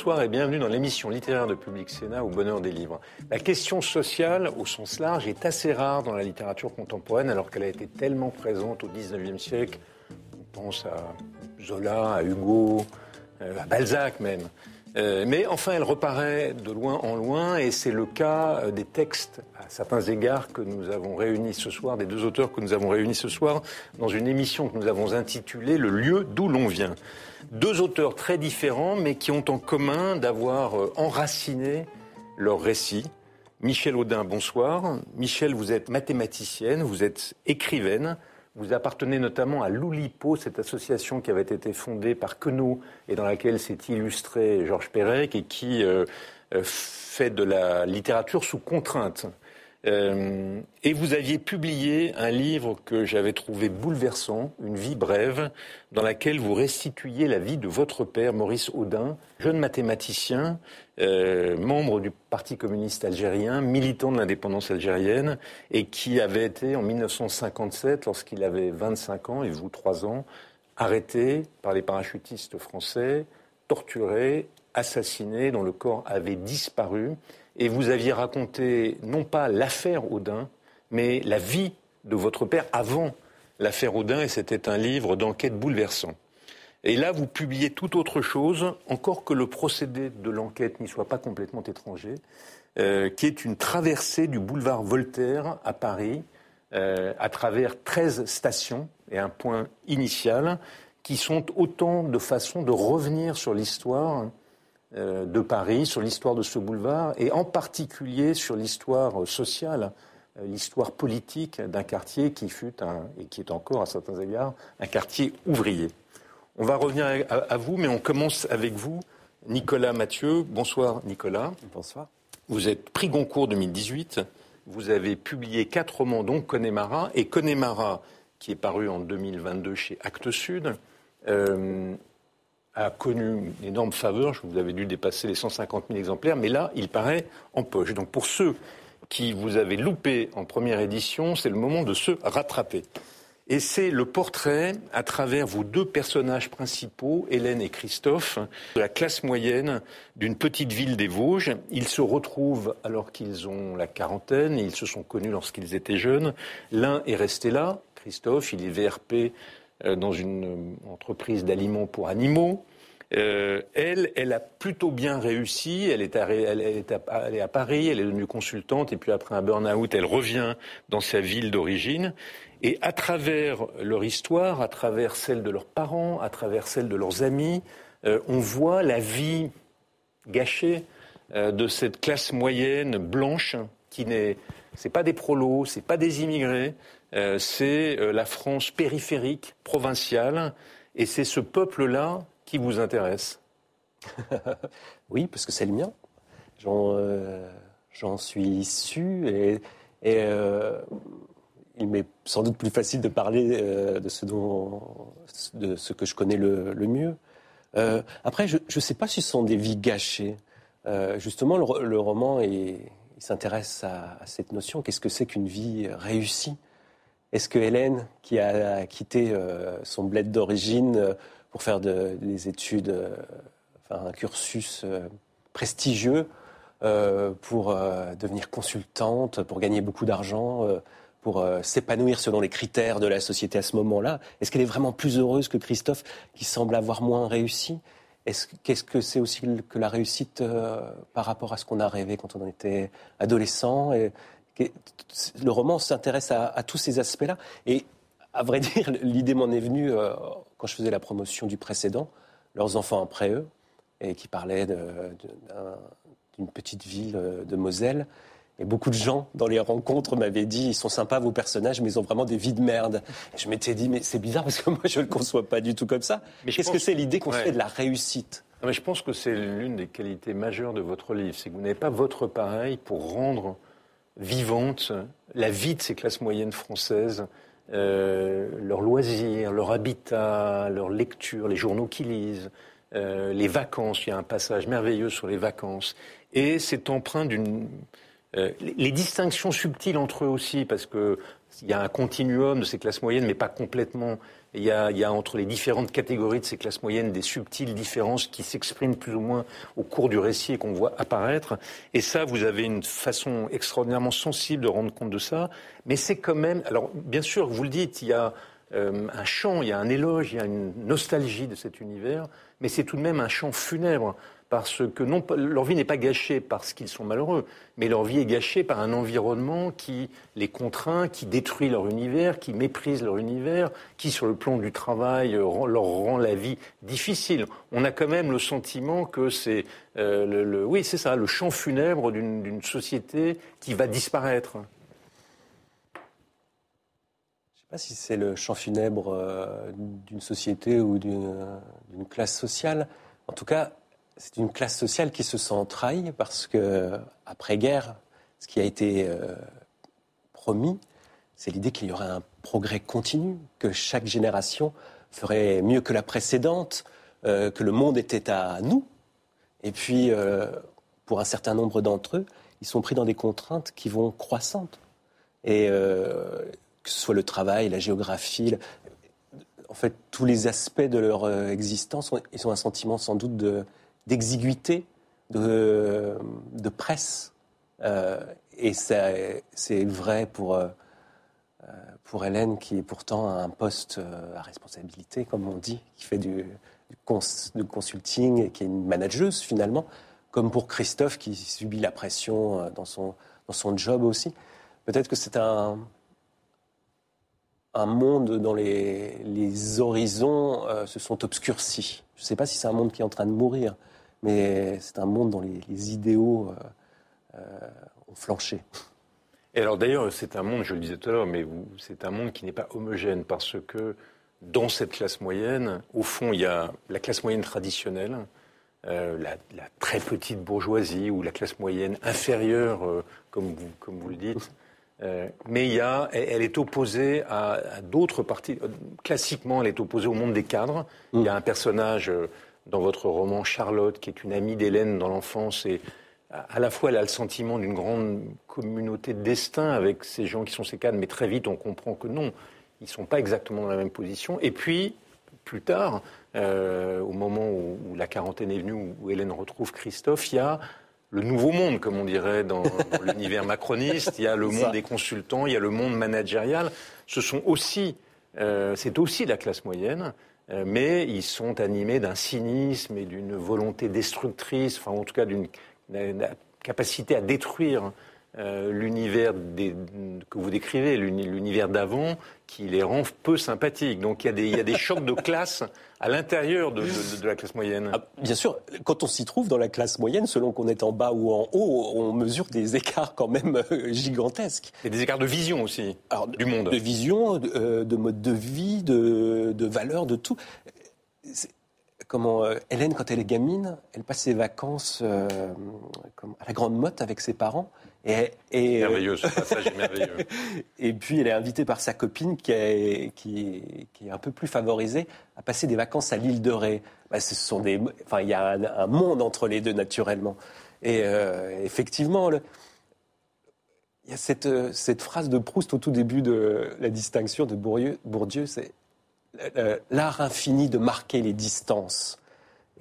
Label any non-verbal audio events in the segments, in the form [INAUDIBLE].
Bonsoir et bienvenue dans l'émission littéraire de Public Sénat au bonheur des livres. La question sociale, au sens large, est assez rare dans la littérature contemporaine alors qu'elle a été tellement présente au XIXe siècle. On pense à Zola, à Hugo, euh, à Balzac même. Euh, mais enfin, elle reparaît de loin en loin, et c'est le cas euh, des textes, à certains égards, que nous avons réunis ce soir, des deux auteurs que nous avons réunis ce soir, dans une émission que nous avons intitulée Le lieu d'où l'on vient. Deux auteurs très différents, mais qui ont en commun d'avoir euh, enraciné leur récit. Michel Audin, bonsoir. Michel, vous êtes mathématicienne, vous êtes écrivaine, vous appartenez notamment à l'Oulipo, cette association qui avait été fondée par Queneau et dans laquelle s'est illustré Georges Perec et qui euh, euh, fait de la littérature sous contrainte. Euh, et vous aviez publié un livre que j'avais trouvé bouleversant, Une vie brève, dans laquelle vous restituiez la vie de votre père, Maurice Audin, jeune mathématicien, euh, membre du Parti communiste algérien, militant de l'indépendance algérienne, et qui avait été en 1957, lorsqu'il avait 25 ans et vous 3 ans, arrêté par les parachutistes français, torturé, assassiné, dont le corps avait disparu et vous aviez raconté non pas l'affaire Audin, mais la vie de votre père avant l'affaire Audin, et c'était un livre d'enquête bouleversant. Et là, vous publiez tout autre chose, encore que le procédé de l'enquête n'y soit pas complètement étranger, euh, qui est une traversée du boulevard Voltaire à Paris, euh, à travers 13 stations et un point initial, qui sont autant de façons de revenir sur l'histoire euh, de Paris, sur l'histoire de ce boulevard, et en particulier sur l'histoire sociale, l'histoire politique d'un quartier qui fut et qui est encore à certains égards un quartier ouvrier. On va revenir à, vous, mais on commence avec vous, Nicolas Mathieu. Bonsoir Nicolas. Bonsoir. Vous êtes prix Goncourt 2018. Vous avez publié quatre romans, dont Connemara, et Connemara, qui est paru en 2022 chez Actes Sud. Euh, a connu une énorme faveur. Je vous avais dû dépasser les 150 000 exemplaires, mais là, il paraît en poche. Donc pour ceux qui vous avez loupé en première édition, c'est le moment de se rattraper. Et c'est le portrait, à travers vos deux personnages principaux, Hélène et Christophe, de la classe moyenne d'une petite ville des Vosges. Ils se retrouvent alors qu'ils ont la quarantaine, ils se sont connus lorsqu'ils étaient jeunes. L'un est resté là, Christophe, il est VRP euh, dans une entreprise d'aliments pour animaux. Euh, elle, elle a plutôt bien réussi. Elle, est à, elle est à Paris, elle est devenue consultante, et puis après un burn-out, elle revient dans sa ville d'origine. Et à travers leur histoire, à travers celle de leurs parents, à travers celle de leurs amis, euh, on voit la vie gâchée euh, de cette classe moyenne blanche qui n'est, c'est pas des prolos, c'est pas des immigrés, euh, c'est la France périphérique, provinciale, et c'est ce peuple-là qui vous intéresse. [LAUGHS] oui, parce que c'est le mien. J'en, suis issu et, il m'est sans doute plus facile de parler de, ce dont, de ce que je connais le, mieux. après, je ne sais pas si ce sont des vies gâchées. justement, le, roman s'intéresse à, cette notion. Qu'est-ce que c'est qu'une vie réussie? Est-ce que Hélène, qui a quitté euh, son bled d'origine euh, pour faire des études, euh, enfin, un cursus prestigieux, pour devenir consultante, pour gagner beaucoup d'argent, pour s'épanouir selon les critères de la société à ce moment-là Est-ce qu'elle est vraiment plus heureuse que Christophe, qui semble avoir moins réussi? Qu'est-ce que c'est aussi que la réussite par rapport à ce qu'on a rêvé quand on était adolescent? Le roman s'intéresse à, tous ces aspects-là. Et à vrai dire, [LAUGHS] l'idée m'en est venue euh, quand je faisais la promotion du précédent, Leurs enfants après eux, et qui parlait d'une petite ville euh, de Moselle. Et beaucoup de gens dans les rencontres m'avaient dit ils sont sympas vos personnages, mais ils ont vraiment des vies de merde. Et je m'étais dit mais c'est bizarre parce que [LAUGHS] moi je ne le conçois pas du tout comme ça. Qu'est-ce que c'est l'idée qu'on fait de la réussite? Mais Je pense que c'est l'une des qualités majeures de votre livre, c'est que vous n'avez pas votre pareil pour rendre vivante la vie de ces classes moyennes françaises, euh, leurs loisirs, leur habitat, leur lecture, les journaux qu'ils lisent, euh, les vacances. Il y a un passage merveilleux sur les vacances. Et c'est empreint d'une... Euh, les distinctions subtiles entre eux aussi, parce qu'il y a un continuum de ces classes moyennes, mais pas complètement il y, a, entre les différentes catégories de ces classes moyennes des subtiles différences qui s'expriment plus ou moins au cours du récit et qu'on voit apparaître. Et ça, vous avez une façon extraordinairement sensible de rendre compte de ça. Mais c'est quand même. Alors, bien sûr, vous le dites, il y a euh, un chant, il y a un éloge, il y a une nostalgie de cet univers, mais c'est tout de même un chant funèbre parce que non, leur vie n'est pas gâchée parce qu'ils sont malheureux, mais leur vie est gâchée par un environnement qui les contraint, qui détruit leur univers, qui méprise leur univers, qui, sur le plan du travail, leur rend la vie difficile. On a quand même le sentiment que c'est, euh, le, oui, c'est ça, le funèbre d'une société qui va disparaître. Je ne sais pas si c'est le chant funèbre euh, d'une société ou d'une classe sociale. En tout cas, c'est une classe sociale qui se sent trahie parce que après guerre, ce qui a été euh, promis, c'est l'idée qu'il y aurait un progrès continu, que chaque génération ferait mieux que la précédente, euh, que le monde était à nous. Et puis, euh, pour un certain nombre d'entre eux, ils sont pris dans des contraintes qui vont croissantes. Et que ce soit le travail, la géographie, en fait, tous les aspects de leur existence, ils ont un sentiment sans doute de, d'exiguïté, de, presse. Euh, et c'est vrai pour, euh, pour Hélène, qui est pourtant un poste euh, à responsabilité, comme on dit, qui fait du, du, consulting et qui est une manageuse finalement, comme pour Christophe, qui subit la pression dans son, dans son job aussi. Peut-être que c'est un, un monde dont les, les horizons se sont obscurcis. Je ne sais pas si c'est un monde qui est en train de mourir, mais c'est un monde dont les, idéaux euh, euh, ont flanché. Et alors d'ailleurs, c'est un monde, je le disais tout à l'heure, mais c'est un monde qui n'est pas homogène parce que dans cette classe moyenne, au fond, il y a la classe moyenne traditionnelle, euh, la, très petite bourgeoisie ou la classe moyenne inférieure, comme, vous, comme vous le dites. mais il y a, elle est opposée à, d'autres parties. Classiquement, elle est opposée au monde des cadres. Il y a un personnage dans votre roman Charlotte, qui est une amie d'Hélène dans l'enfance, et à la fois elle a le sentiment d'une grande communauté de destin avec ces gens qui sont ses cadres, mais très vite on comprend que non, ils ne sont pas exactement dans la même position. Et puis, plus tard, euh, au moment où, la quarantaine est venue, où, Hélène retrouve Christophe, il y a le nouveau monde, comme on dirait dans, l'univers macroniste, il y a le monde des consultants, il y a le monde managérial. Ce sont aussi, euh, c'est aussi la classe moyenne. Euh, mais ils sont animés d'un cynisme et d'une volonté destructrice, enfin en tout cas d'une capacité à détruire euh, l'univers que vous décrivez, l'univers d'avant, qui les rend peu sympathiques. Donc il y a des, il y a des chocs de classe à l'intérieur de, de, la classe moyenne. Ah, bien sûr, quand on s'y trouve dans la classe moyenne, selon qu'on est en bas ou en haut, on mesure des écarts quand même euh, gigantesques. Et des écarts de vision aussi du monde. De vision, de, euh, de mode de vie, de, de valeurs, de tout comment euh, Hélène, quand elle est gamine, elle passe ses vacances euh, à la Grande Motte avec ses parents. Et, et euh, merveilleux, ce passage est merveilleux. [LAUGHS] et puis elle est invitée par sa copine qui est, qui, est un peu plus favorisée à passer des vacances à l'île de Ré. Bah, ce sont des, enfin, il y a un, monde entre les deux naturellement. Et effectivement, il y a cette, cette, phrase de Proust au tout début de la distinction de Bourdieu, Bourdieu c'est euh, l'art infini de marquer les distances.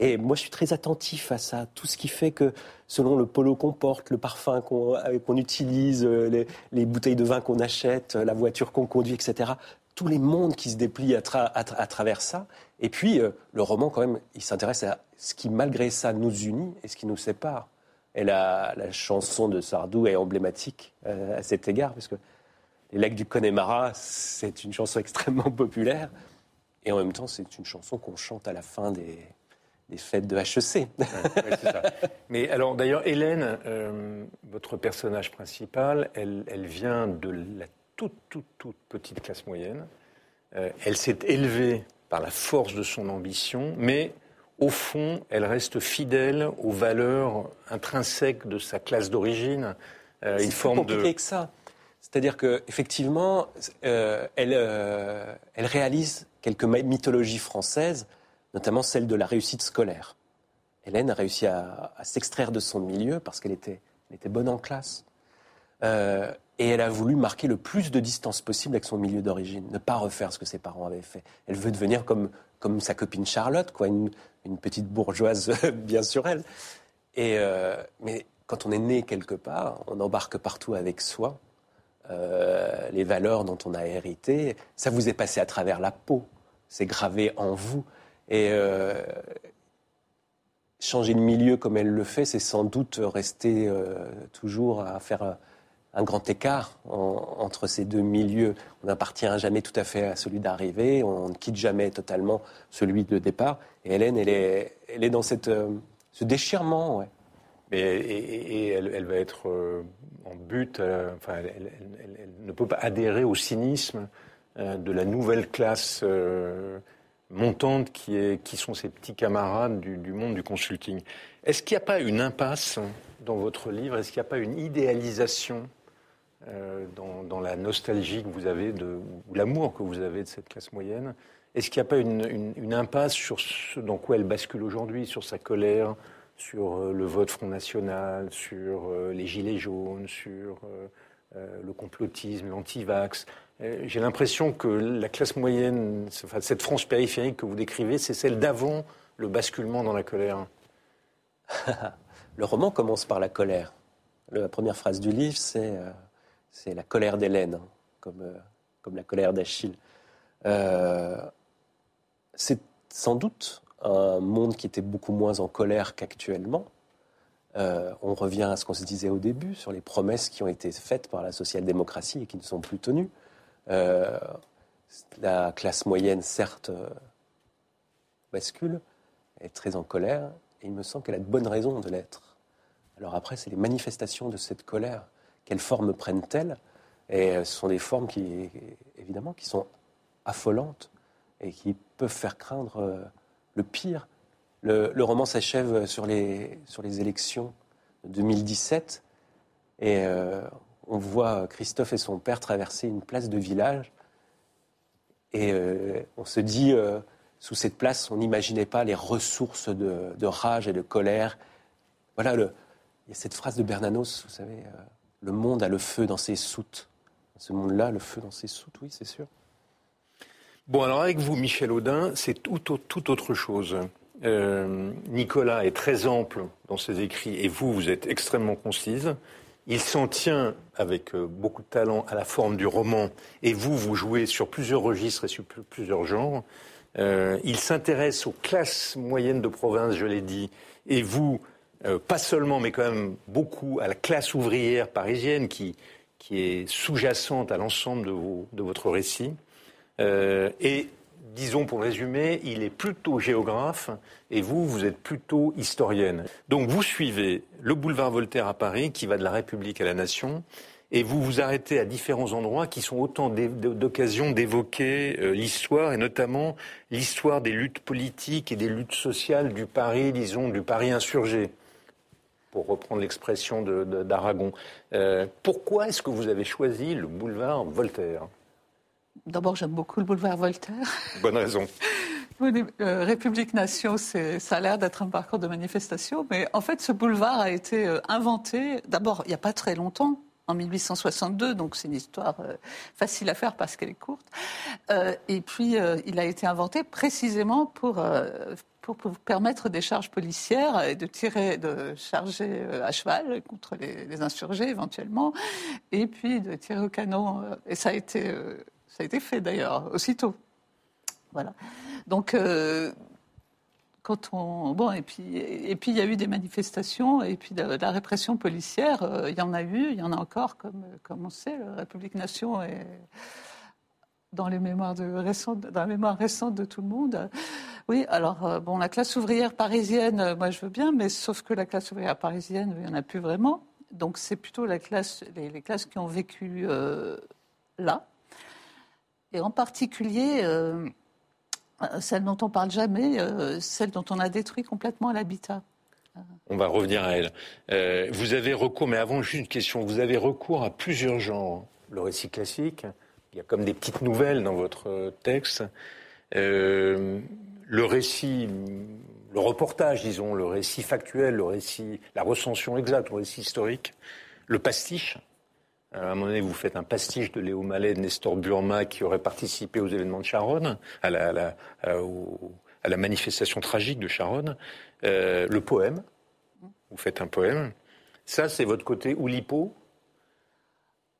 Et moi, je suis très attentif à ça. Tout ce qui fait que, selon le polo qu'on porte, le parfum qu'on euh, utilise, euh, les, bouteilles de vin qu'on achète, la voiture qu'on conduit, etc., tous les mondes qui se déplient à, travers ça. Et puis, le roman, quand même, il s'intéresse à ce qui, malgré ça, nous unit et ce qui nous sépare. Et la, chanson de Sardou est emblématique à cet égard, parce que Les Legs du Connemara, c'est une chanson [LAUGHS] extrêmement populaire. Et en même temps, c'est une chanson qu'on chante à la fin des, fêtes de HEC. Mais alors, d'ailleurs, Hélène, euh, votre personnage principal, elle, vient de la toute, toute, toute petite classe moyenne. Euh, elle s'est élevée par la force de son ambition, mais au fond, elle reste fidèle aux valeurs intrinsèques de sa classe d'origine. une forme plus compliqué que ça. C'est-à-dire qu'effectivement, euh, elle, elle réalise quelques mythologies françaises, notamment celle de la réussite scolaire. Hélène a réussi à, s'extraire de son milieu parce qu'elle était, bonne en classe. Euh, et elle a voulu marquer le plus de distance possible avec son milieu d'origine, ne pas refaire ce que ses parents avaient fait. Elle veut devenir comme, sa copine Charlotte, quoi, une, petite bourgeoise [LAUGHS] bien sûr elle. Et, euh, mais quand on est né quelque part, on embarque partout avec soi euh, les valeurs dont on a hérité. Ça vous est passé à travers la peau, c'est gravé en vous. Et changer de milieu comme elle le fait, c'est sans doute rester euh, toujours à faire un, grand écart entre ces deux milieux. On n'appartient jamais tout à fait à celui d'arrivée, on ne quitte jamais totalement celui de départ. Et Hélène, elle est, dans cette, euh, ce déchirement. Et, elle, va être euh, en but, enfin, elle, ne peut pas adhérer au cynisme de la nouvelle classe montante qui, est, qui sont ses petits camarades du, monde du consulting. Est-ce qu'il n'y a pas une impasse dans votre livre? Est-ce qu'il n'y a pas une idéalisation euh, dans, la nostalgie que vous avez, de, ou l'amour que vous avez de cette classe moyenne? Est-ce qu'il n'y a pas une, impasse sur ce dans quoi elle bascule aujourd'hui, sur sa colère, sur euh, le vote Front National, sur euh, les gilets jaunes, sur le complotisme, l'anti-vax? euh, j'ai l'impression que la classe moyenne, cette France périphérique que vous décrivez, c'est celle d'avant le basculement dans la colère. [LAUGHS] le roman commence par la colère. La première phrase du livre, c'est euh, la colère d'Hélène, hein, comme, euh, comme la colère d'Achille. c'est sans doute un monde qui était beaucoup moins en colère qu'actuellement. on revient à ce qu'on se disait au début sur les promesses qui ont été faites par la social-démocratie et qui ne sont plus tenues. Euh, la classe moyenne, certes, euh, bascule, est très en colère, et il me semble qu'elle a de bonnes raisons de l'être. Alors après, c'est les manifestations de cette colère. Quelles formes prennent-elles? Et euh, ce sont des formes qui, évidemment, qui sont affolantes et qui peuvent faire craindre le pire. Le, roman s'achève sur les, sur les élections de 2017 et on voit Christophe et son père traverser une place de village. Et euh, on se dit, euh, sous cette place, on n'imaginait pas les ressources de, rage et de colère. Voilà, il y a cette phrase de Bernanos, vous savez, euh, le monde a le feu dans ses soutes. Ce monde-là, le feu dans ses soutes, oui, c'est sûr. Bon, alors avec vous, Michel Audin, c'est tout, autre chose. Nicolas est très ample dans ses écrits et vous, vous êtes extrêmement concise. Il s'en tient avec euh, beaucoup de talent à la forme du roman, et vous, vous jouez sur plusieurs registres et sur plusieurs genres. Euh, il s'intéresse aux classes moyennes de province, je l'ai dit, et vous, euh, pas seulement, mais quand même beaucoup à la classe ouvrière parisienne qui, qui est sous-jacente à l'ensemble de, votre récit. et disons pour résumer, il est plutôt géographe et vous, vous êtes plutôt historienne. Donc vous suivez le boulevard Voltaire à Paris qui va de la République à la Nation et vous vous arrêtez à différents endroits qui sont autant d'occasions d'évoquer euh, l'histoire et notamment l'histoire des luttes politiques et des luttes sociales du Paris, disons, du Paris insurgé pour reprendre l'expression d'Aragon. Euh, pourquoi est-ce que vous avez choisi le boulevard Voltaire? D'abord, j'aime beaucoup le boulevard Voltaire. [LAUGHS] Bonne raison. Euh, République Nation, ça a l'air d'être un parcours de manifestation, mais en fait, ce boulevard a été euh, inventé, d'abord, il n'y a pas très longtemps, en 1862, donc c'est une histoire euh, facile à faire parce qu'elle est courte. et puis, il a été inventé précisément pour, pour, permettre des charges policières et de tirer, de charger à cheval contre les, les, insurgés éventuellement, et puis de tirer au canon. Et ça a été ça a été fait d'ailleurs, aussitôt. Voilà. Donc, euh, quand on. Bon, et puis, et puis il y a eu des manifestations, et puis de, la répression policière, euh, il y en a eu, il y en a encore, comme, comme on sait, la République Nation est dans les mémoires récentes, dans la mémoire récente de tout le monde. Oui, alors euh, bon, la classe ouvrière parisienne, moi je veux bien, mais sauf que la classe ouvrière parisienne, il n'y en a plus vraiment. Donc c'est plutôt la classe, les, classes qui ont vécu là, et en particulier euh, celle dont on parle jamais, euh, celle dont on a détruit complètement l'habitat. On va revenir à elle. Euh, vous avez recours, mais avant, juste une question. Vous avez recours à plusieurs genres. Le récit classique, il y a comme des petites nouvelles dans votre texte. Le récit, le reportage, disons, le récit factuel, le récit, la recension exacte, le récit historique. Le pastiche. À un moment donné, vous faites un pastiche de Léo Mallet, de Nestor Burma, qui aurait participé aux événements de Charonne, à la, à la manifestation tragique de Charonne. Euh, le poème, vous faites un poème. Ça, c'est votre côté Oulipo?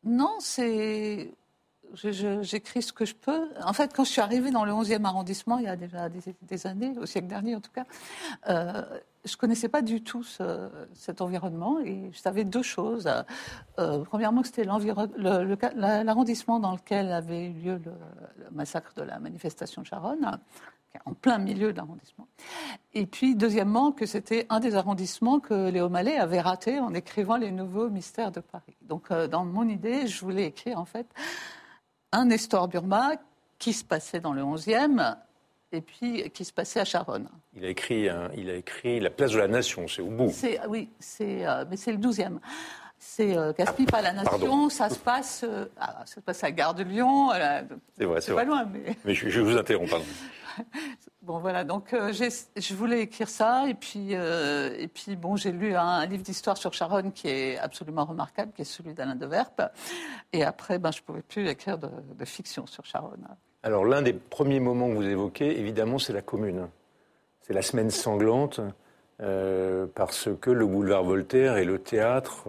Non, c'est. J'écris ce que je peux. En fait, quand je suis arrivée dans le 11e arrondissement, il y a déjà des, années, au siècle dernier en tout cas, euh, je ne connaissais pas du tout cet environnement et je savais deux choses. Euh, premièrement, que c'était l'arrondissement dans lequel avait eu lieu le, massacre de la manifestation de Charonne en plein milieu de l'arrondissement. Et puis, deuxièmement, que c'était un des arrondissements que Léo Mallet avait raté en écrivant Les Nouveaux Mystères de Paris. Donc, euh, dans mon idée, je voulais écrire, en fait, un Nestor Burma qui se passait dans le 11e et puis qui se passait à Charonne. Il a écrit, il a écrit La place de la nation, c'est au bout. Oui, c'est, euh, mais c'est le 12e. C'est euh, Caspi, pas la Nation. Ça se passe, ah, ça se passe à Gare de Lyon. c'est vrai, c'est pas loin, mais. [LAUGHS] Mais je, je vous interromps, pardon. [LAUGHS] bon, voilà, donc euh, je voulais écrire ça. Et puis, euh, et puis bon, j'ai lu un, livre d'histoire sur Charonne qui est absolument remarquable, qui est celui d'Alain de Verpe. Et après, ben, je ne pouvais plus écrire de, fiction sur Charonne. Alors, l'un des premiers moments que vous évoquez, évidemment, c'est la commune. C'est la semaine sanglante, euh, parce que le boulevard Voltaire est le théâtre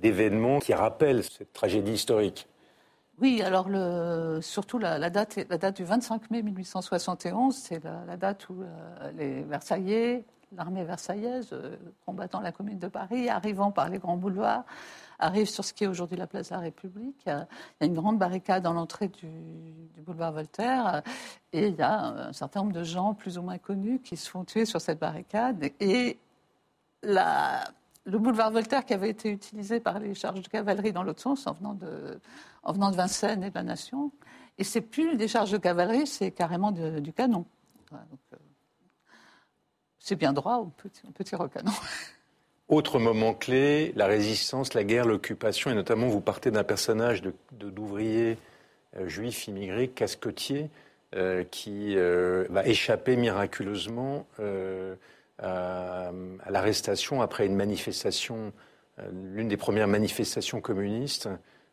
d'événements qui rappellent cette tragédie historique. Oui, alors le, surtout la, date, la date du 25 mai 1871, c'est la, date où euh, les Versaillais, l'armée versaillaise, euh, combattant la Commune de Paris, arrivant par les grands boulevards, arrivent sur ce qui est aujourd'hui la place de la République. Il y a une grande barricade dans l'entrée du, boulevard Voltaire et il y a un certain nombre de gens plus ou moins connus qui se font tuer sur cette barricade. Et le boulevard Voltaire qui avait été utilisé par les charges de cavalerie dans l'autre sens en venant de, Vincennes et de la Nation. Et c'est plus des charges de cavalerie, c'est carrément du canon. Euh, c'est bien droit, peut tirer au canon. [LAUGHS] Autre moment clé, la résistance, la guerre, l'occupation, et notamment vous partez d'un personnage d'ouvrier de, euh, juif immigré, casquetier, euh, qui va échapper miraculeusement à, l'arrestation après une manifestation, l'une des premières manifestations communistes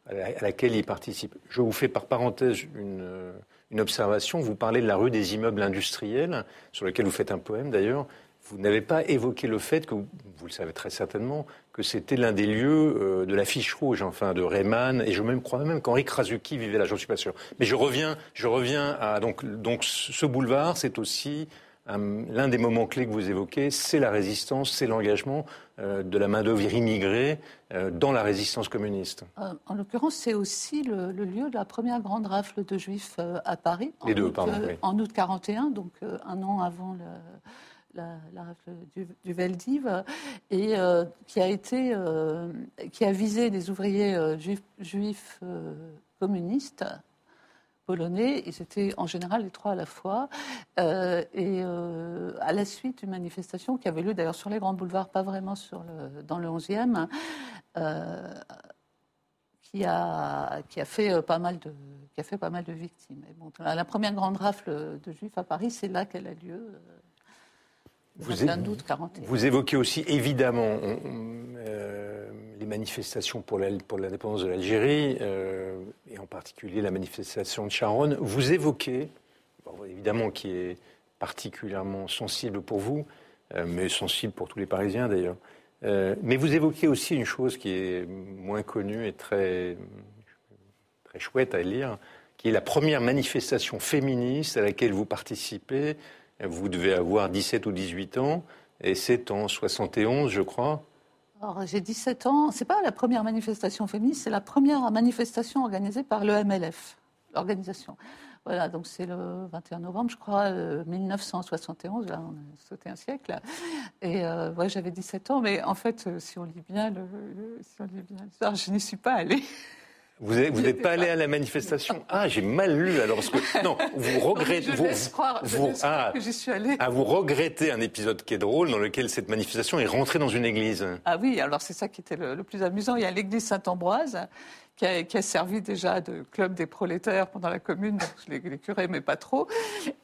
à laquelle il participe. Je vous fais par parenthèse une, observation. Vous parlez de la rue des immeubles industriels, sur lequel vous faites un poème d'ailleurs. Vous n'avez pas évoqué le fait que, vous le savez très certainement, que c'était l'un des lieux euh, de l'affiche rouge, enfin de Rayman, et je même, crois même qu'Henri Krasuki vivait là, j'en suis pas sûr. Mais je reviens, je reviens à donc, donc ce boulevard, c'est aussi L'un des moments clés que vous évoquez, c'est la résistance, c'est l'engagement euh, de la main-d'œuvre immigrée euh, dans la résistance communiste. Euh, en l'occurrence, c'est aussi le, lieu de la première grande rafle de juifs à Paris. Les deux, pardon. En août 41, donc un an avant la, rafle du, du, Veldiv, et qui a été, qui a visé des ouvriers juifs, juifs communistes polonais. Ils étaient en général les trois à la fois. Euh, et euh, à la suite d'une manifestation qui avait lieu d'ailleurs sur les grands boulevards, pas vraiment dans le 11e, euh, qui, a, fait pas mal de, qui a fait pas mal de victimes. Et la première grande rafle de juifs à Paris, c'est là qu'elle a lieu. Vous, vous évoquez aussi évidemment les manifestations pour l'indépendance de l'Algérie, euh, et en particulier la manifestation de Charonne, vous évoquez, évidemment qui est particulièrement sensible pour vous, euh, mais sensible pour tous les Parisiens d'ailleurs, euh, mais vous évoquez aussi une chose qui est moins connue et très, très chouette à lire, qui est la première manifestation féministe à laquelle vous participez. Vous devez avoir 17 ou 18 ans, et c'est en 71, je crois, j'ai 17 ans. C'est pas la première manifestation féministe, c'est la première manifestation organisée par le MLF, l'organisation. Voilà, donc c'est le 21 novembre, je crois, 1971. Euh, là, on a sauté un siècle. Et euh, ouais, j'avais 17 ans, mais en fait, euh, si on lit bien le, si on lit bien l'histoire, je n'y suis pas allée. [LAUGHS] Vous n'êtes pas allé à la manifestation [LAUGHS] Ah, j'ai mal lu alors. Parce que, non, vous [LAUGHS] regrettez. Je vous, croire, vous, ah, que j'y suis. Ah, vous regrettez un épisode qui est drôle dans lequel cette manifestation est rentrée dans une église. Ah oui, alors c'est ça qui était le, le, plus amusant. Il y a l'église Saint-Ambroise qui a, servi déjà de club des prolétaires pendant la commune, donc les, les curés, mais pas trop.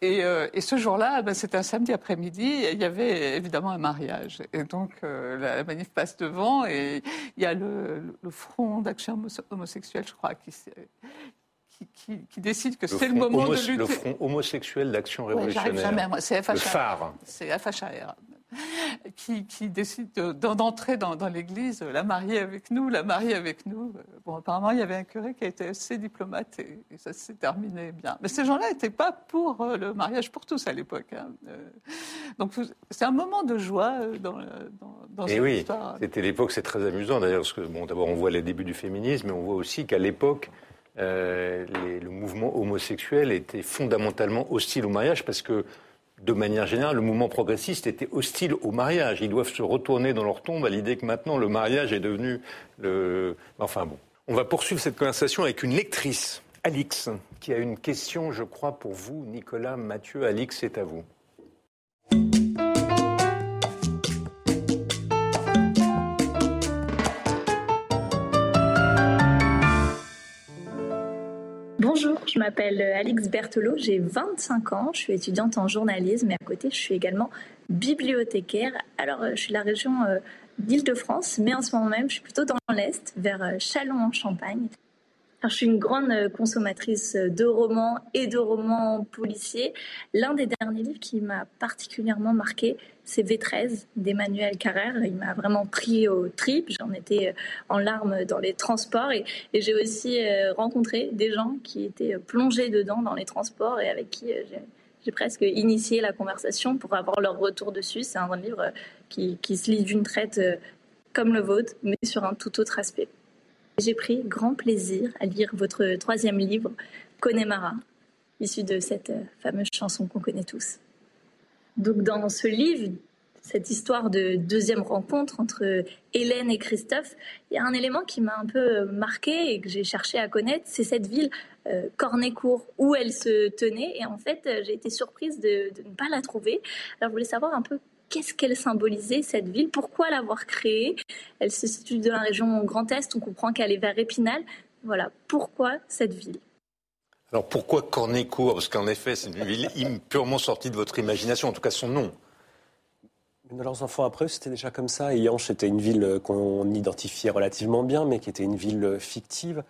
Et, euh, ce jour-là, ben, c'était un samedi après-midi, il y avait évidemment un mariage. Et donc euh, la, manif passe devant et il y a le, Front d'action homosexuelle, je crois, qui, qui, qui, décide que c'est le moment de lutter. Le Front homosexuel d'action révolutionnaire. Ouais, c'est FHR. Le phare. C'est FHR [LAUGHS] qui, qui décide d'entrer dans, l'église, la marier avec nous, la marier avec nous. Bon, apparemment, il y avait un curé qui a été assez diplomate et, ça s'est terminé bien. Mais ces gens-là n'étaient pas pour euh, le mariage pour tous à l'époque. Hein. Euh, donc, c'est un moment de joie euh, dans, dans, dans et oui, C'était l'époque, c'est très amusant d'ailleurs, parce que bon, d'abord, on voit les débuts du féminisme, mais on voit aussi qu'à l'époque, le mouvement homosexuel était fondamentalement hostile au mariage parce que de manière générale, le mouvement progressiste était hostile au mariage. Ils doivent se retourner dans leur tombe à l'idée que maintenant le mariage est devenu le. Enfin bon. On va poursuivre cette conversation avec une lectrice, Alix, qui a une question, je crois, pour vous, Nicolas Mathieu. Alix, c'est à vous. Je m'appelle Alix Berthelot, j'ai 25 ans, je suis étudiante en journalisme et à côté je suis également bibliothécaire. Alors euh, je suis de la région euh, d'Île-de-France, mais en ce moment même je suis plutôt dans l'Est, vers euh, Châlons en Champagne je suis une grande euh, consommatrice de romans et de romans policiers. L'un des derniers livres qui m'a particulièrement marqué, c'est V13 d'Emmanuel Carrère. Il m'a vraiment pris au trip. J'en étais euh, en larmes dans les transports et, j'ai aussi euh, rencontré des gens qui étaient plongés dedans dans les transports et avec qui j'ai presque initié la conversation pour avoir leur retour dessus. C'est un livre qui, qui se lit d'une traite comme le vôtre, mais sur un tout autre aspect. J'ai pris grand plaisir à lire votre troisième livre, Connemara, issu de cette euh, fameuse chanson qu'on connaît tous. Donc dans ce livre, cette histoire de deuxième rencontre entre Hélène et Christophe, il y a un élément qui m'a un peu marqué et que j'ai cherché à connaître, c'est cette ville euh, Cornécourt où elle se tenait. Et en fait, euh, j'ai été surprise de, de, ne pas la trouver. Alors je voulais savoir un peu qu'est-ce qu'elle symbolisait, cette ville, pourquoi l'avoir créée? Elle se situe dans la région Grand Est, on comprend qu'elle est vers Épinal. Voilà, pourquoi cette ville? Alors pourquoi Cornécourt Parce qu'en effet, c'est une ville purement sortie de votre imagination, en tout cas son nom. De leurs enfants après, c'était déjà comme ça. Yanche était une ville qu'on identifiait relativement bien, mais qui était une ville fictive.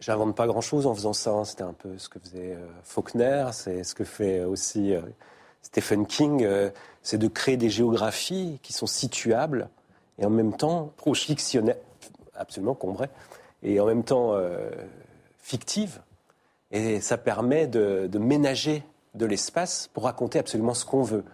J'invente pas grand-chose en faisant ça. Hein. C'était un peu ce que faisait euh, Faulkner, c'est ce que fait aussi euh, Stephen King, euh, c'est de créer des géographies qui sont situables et en même temps fictionnelles, absolument combrées, et en même temps euh, fictives. Et ça permet de ménager de l'espace pour raconter absolument ce qu'on veut.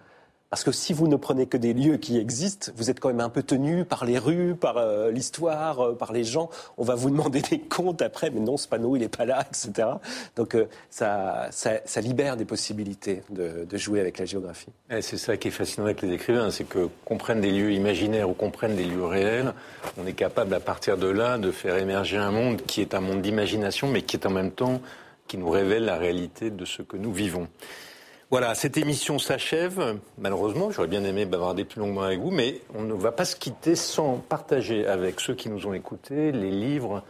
Parce que si vous ne prenez que des lieux qui existent, vous êtes quand même un peu tenu par les rues, par euh, l'histoire, euh, par les gens. On va vous demander [LAUGHS] des comptes après, mais non, ce panneau, il n'est pas là, etc. Donc euh, ça, ça, libère des possibilités de, jouer avec la géographie. c'est ça qui est fascinant avec les écrivains, c'est que qu'on prenne des lieux imaginaires ou qu'on prenne des lieux réels, on est capable à partir de là de faire émerger un monde qui est un monde d'imagination, mais qui est en même temps qui nous révèle la réalité de ce que nous vivons. Voilà, cette émission s'achève. Malheureusement, j'aurais bien aimé bavarder plus longuement avec vous, mais on ne va pas se quitter sans partager avec ceux qui nous ont écoutés les livres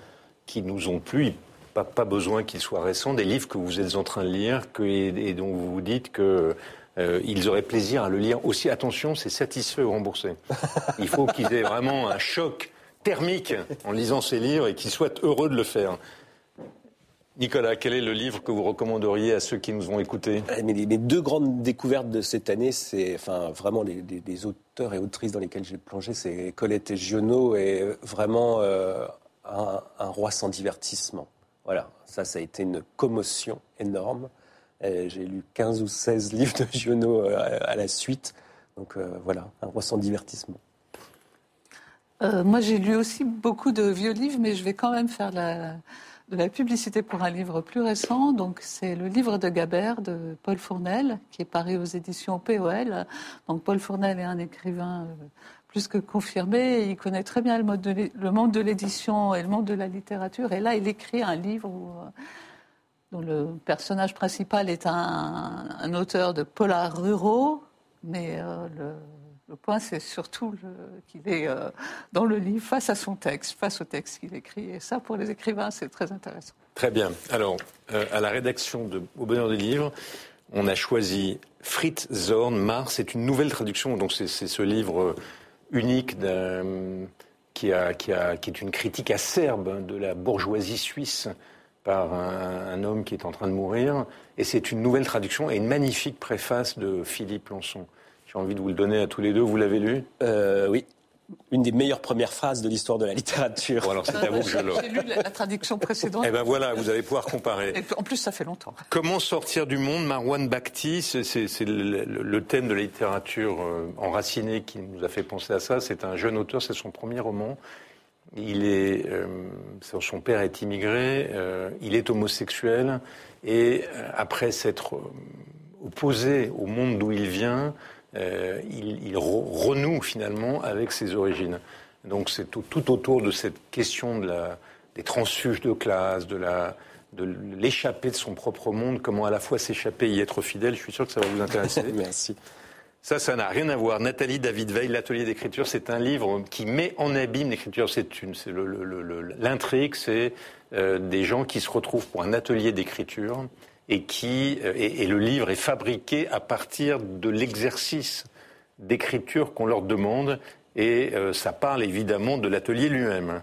qui nous ont plu. Pas, pas besoin qu'ils soient récents, des livres que vous êtes en train de lire et, dont vous vous dites que euh, ils auraient plaisir à le lire aussi. Attention, c'est satisfait ou remboursé. Il faut qu'ils aient vraiment un choc thermique en lisant ces livres et qu'ils soient heureux de le faire. Nicolas, quel est le livre que vous recommanderiez à ceux qui nous ont écoutés? Eh, Mes deux grandes découvertes de cette année, c'est enfin, vraiment les, auteurs et autrices dans lesquels j'ai plongé, c'est Colette et Giono et vraiment euh, un, roi sans divertissement. Voilà, ça, ça a été une commotion énorme. J'ai lu 15 ou 16 [LAUGHS] livres de Giono euh, à, la suite. Donc euh, voilà, un roi sans divertissement. moi, j'ai lu aussi beaucoup de vieux livres, mais je vais quand même faire la, de la publicité pour un livre plus récent. Donc, c'est le livre de Gabert de Paul Fournel, qui est paru aux éditions POL. Donc, Paul Fournel est un écrivain euh, plus que confirmé. Il connaît très bien le, monde de l'édition et le monde de la littérature. Et là, il écrit un livre euh, dont le personnage principal est un, auteur de polars ruraux, mais euh, le, point, c'est surtout qu'il est euh, dans le livre face à son texte, face au texte qu'il écrit. Et ça, pour les écrivains, c'est très intéressant. Très bien. Alors, à la rédaction de Au bonheur des livres, on a choisi Fritz Zorn, Mars. C'est une nouvelle traduction, donc c'est ce livre unique qui, est une critique acerbe de la bourgeoisie suisse par un, homme qui est en train de mourir. Et c'est une nouvelle traduction et une magnifique préface de Philippe Lançon. J'ai envie de vous le donner à tous les deux. Vous l'avez lu? Euh, Oui une des meilleures premières phrases de l'histoire de la littérature. alors c'est à vous que je [LAUGHS] J'ai lu la traduction précédente. Eh ben voilà, vous allez pouvoir comparer. en plus, ça fait longtemps. Comment sortir du monde Marwan Bakhti, c'est le, thème de la littérature euh, enracinée qui nous a fait penser à ça. C'est un jeune auteur, c'est son premier roman. Il est, euh, son père est immigré, euh, il est homosexuel et après s'être opposé au monde d'où il vient, euh, il, renoue finalement avec ses origines. Donc c'est tout, autour de cette question de la, des transfuges de classe, de la de l'échapper de son propre monde, comment à la fois s'échapper et y être fidèle. Je suis sûr que ça va vous intéresser. [LAUGHS] Merci. Ça, ça n'a rien à voir. Nathalie David Veil, l'atelier d'écriture, c'est un livre qui met en abîme l'écriture. C'est une, l'intrigue, c'est euh, des gens qui se retrouvent pour un atelier d'écriture et qui euh, et, le livre est fabriqué à partir de l'exercice d'écriture qu'on leur demande et euh, ça parle évidemment de l'atelier lui-même.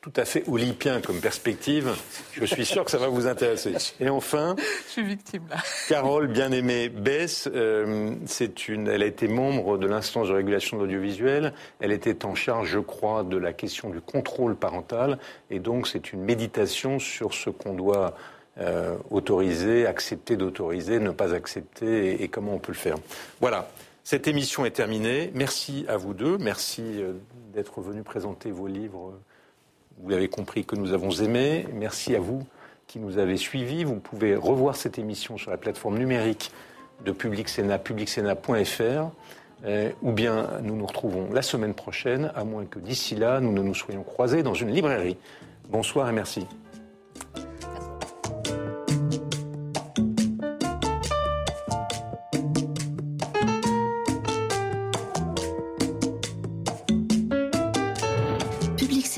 Tout à fait olympien comme perspective. Je suis sûr que ça va vous intéresser. Et enfin, je suis victime là. Carole bien-aimée Bess, euh, c'est une, elle a été membre de l'instance de régulation de l'audiovisuel. Elle était en charge, je crois, de la question du contrôle parental. Et donc, c'est une méditation sur ce qu'on doit euh, autoriser, accepter d'autoriser, ne pas accepter et, comment on peut le faire. Voilà, cette émission est terminée. Merci à vous deux. Merci euh, d'être venus présenter vos livres. Vous l'avez compris que nous avons aimé. Merci à vous qui nous avez suivis. Vous pouvez revoir cette émission sur la plateforme numérique de Public Sénat, publicsena.fr. Euh, ou bien nous nous retrouvons la semaine prochaine, à moins que d'ici là, nous ne nous soyons croisés dans une librairie. Bonsoir et merci.